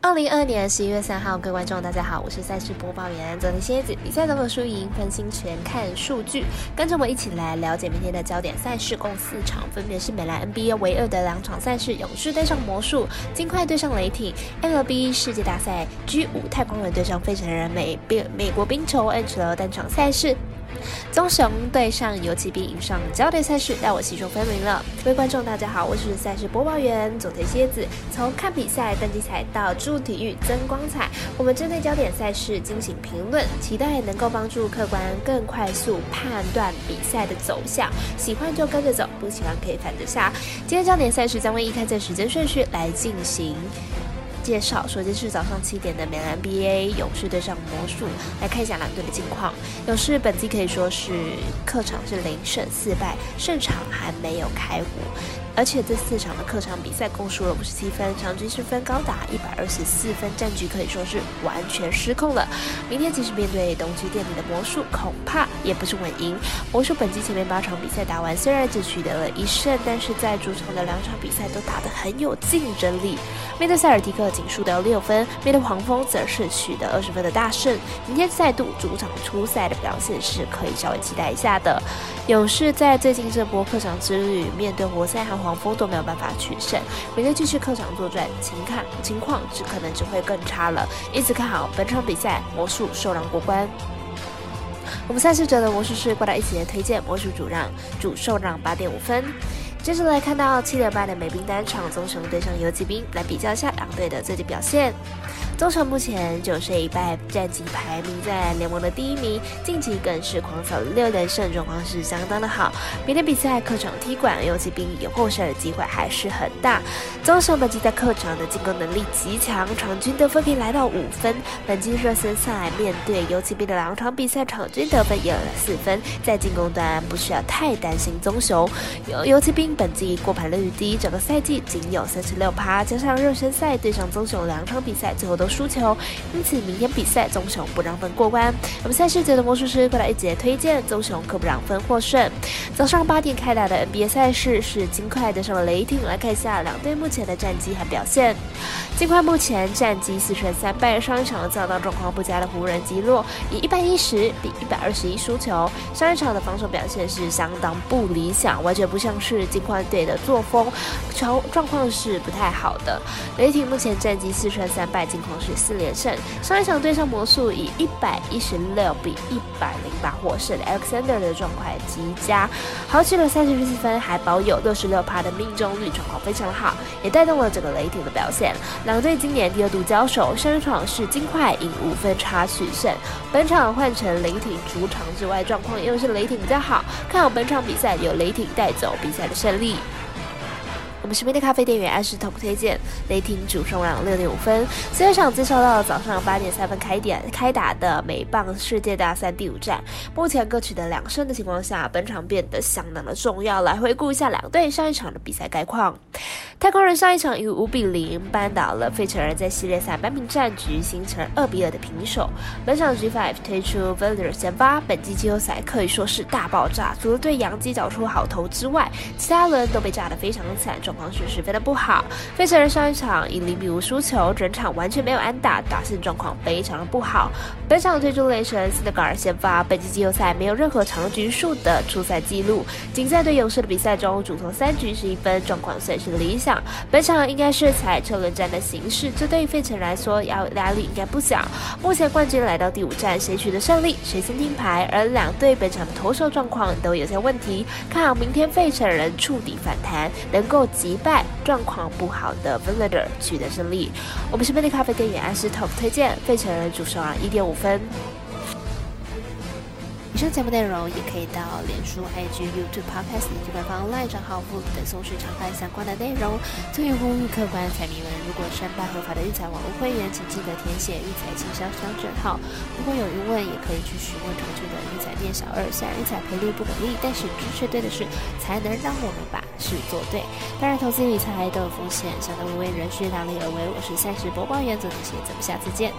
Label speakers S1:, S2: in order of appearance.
S1: 二零二二年十一月三号，各位观众，大家好，我是赛事播报员泽林蝎子。比赛总有输赢，分心全看数据。跟着我一起来了解明天的焦点赛事，共四场，分别是美兰 NBA 唯二的两场赛事：勇士对上魔术，金块对上雷霆；LB 世界大赛 G 五太空人对上费城人；美美美国冰球 NHL 单场赛事。棕熊对上游骑兵，迎上焦点赛事，带我细说分明了。各位观众，大家好，我是赛事播报员佐藤蝎子。从看比赛、登机彩到注入体育增光彩，我们针对焦点赛事进行评论，期待能够帮助客观更快速判断比赛的走向。喜欢就跟着走，不喜欢可以反着下。今天焦点赛事将会依开这时间顺序来进行。介绍，首先是早上七点的美兰 NBA 勇士对上魔术，来看一下两队的近况。勇士本季可以说是客场是零胜四败，胜场还没有开火。而且这四场的客场比赛共输了五十七分，场均失分高达一百二十四分，战局可以说是完全失控了。明天即使面对东区垫底的魔术，恐怕也不是稳赢。魔术本季前面八场比赛打完，虽然只取得了一胜，但是在主场的两场比赛都打得很有竞争力。面对塞尔提克仅输得六分，面对黄蜂则是取得二十分的大胜。明天再度主场出赛的表现是可以稍微期待一下的。勇士在最近这波客场之旅，面对活塞和黄蜂都没有办法取胜，明天继续客场作战，情看情况只可能只会更差了。因此看好本场比赛魔术受让过关。我们赛事者的魔术师过来一起来推荐魔术主让主受让八点五分。接着来看到七点半的美兵单场，棕熊对上游骑兵，来比较一下两队的最近表现。棕熊目前九胜一败，战绩排名在联盟的第一名，近期更是狂扫六连胜，状况是相当的好。明天比赛客场踢馆，游骑兵有获胜的机会还是很大。棕熊本季在客场的进攻能力极强，场均得分可以来到五分。本季热身赛面对游骑兵的两场比赛，场均得分也有了四分，在进攻端不需要太担心棕熊。游游骑兵本季过盘率低，整个赛季仅有三十六趴，加上热身赛对上棕熊两场比赛，最后都。输球，因此明天比赛棕熊不让分过关。我们赛事节的魔术师过来一节推荐棕熊可不让分获胜。早上八点开打的 NBA 赛事是金块对上了雷霆，来看一下两队目前的战绩和表现。金块目前战绩四胜三败，上一场遭到状况不佳的湖人击落，以一百一十比一百二十一输球。上一场的防守表现是相当不理想，完全不像是金块队的作风，球状况是不太好的。雷霆目前战绩四胜三败，近况。是四连胜，上一场对上魔术以一百一十六比一百零八获胜，Alexander 的状况极佳，豪取了三十四分，还保有六十六趴的命中率，状况非常好，也带动了整个雷霆的表现。两队今年第二度交手，上一场是金块以五分差取胜，本场换成雷霆主场之外，状况又是雷霆比较好，看好本场比赛由雷霆带走比赛的胜利。我们身边的咖啡店员爱是 top 推荐，雷霆主胜让六点五分。这场介绍到早上八点三分开点开打的美棒世界大赛第五战，目前各取得两胜的情况下，本场变得相当的重要。来回顾一下两队上一场的比赛概况。太空人上一场以五比零扳倒了费城人，在系列赛扳平战局，形成二比二的平手。本场 G5 推出 v a l e r 先发，本季季后赛可以说是大爆炸，除了对杨基找出好投之外，其他人都被炸得非常的惨，状况是十分的不好。费城人上一场以零比五输球，整场完全没有安打，打线状况非常的不好。本场推出雷神斯德格尔先发，本季季后赛没有任何长局数的出赛记录，仅在对勇士的比赛中主投三局十一分，状况算是理想。本场应该是采车轮战的形式，这对于费城来说压压力应该不小。目前冠军来到第五站，谁取得胜利，谁先听牌。而两队本场的投手状况都有些问题，看好明天费城人触底反弹，能够击败状况不好的 v i l l a d e r 取得胜利。我们是便利咖啡店员安斯 top 推荐费城人主胜啊一点五分。以上节目内容也可以到脸书、IG、YouTube、Podcast 以及官方 LINE 账号附等搜寻查看相关的内容。最后呼吁客官彩迷们，如果申办合法的育彩网络会员，请记得填写育彩经销商证号。如果有疑问，也可以去询问同区的育彩店小二。虽然育彩赔率不可逆，但是支持对的事，才能让我们把事做对。当然，投资理财都有风险，相当无为人需量力而为。我是赛事播报员，做这些，咱们下次见。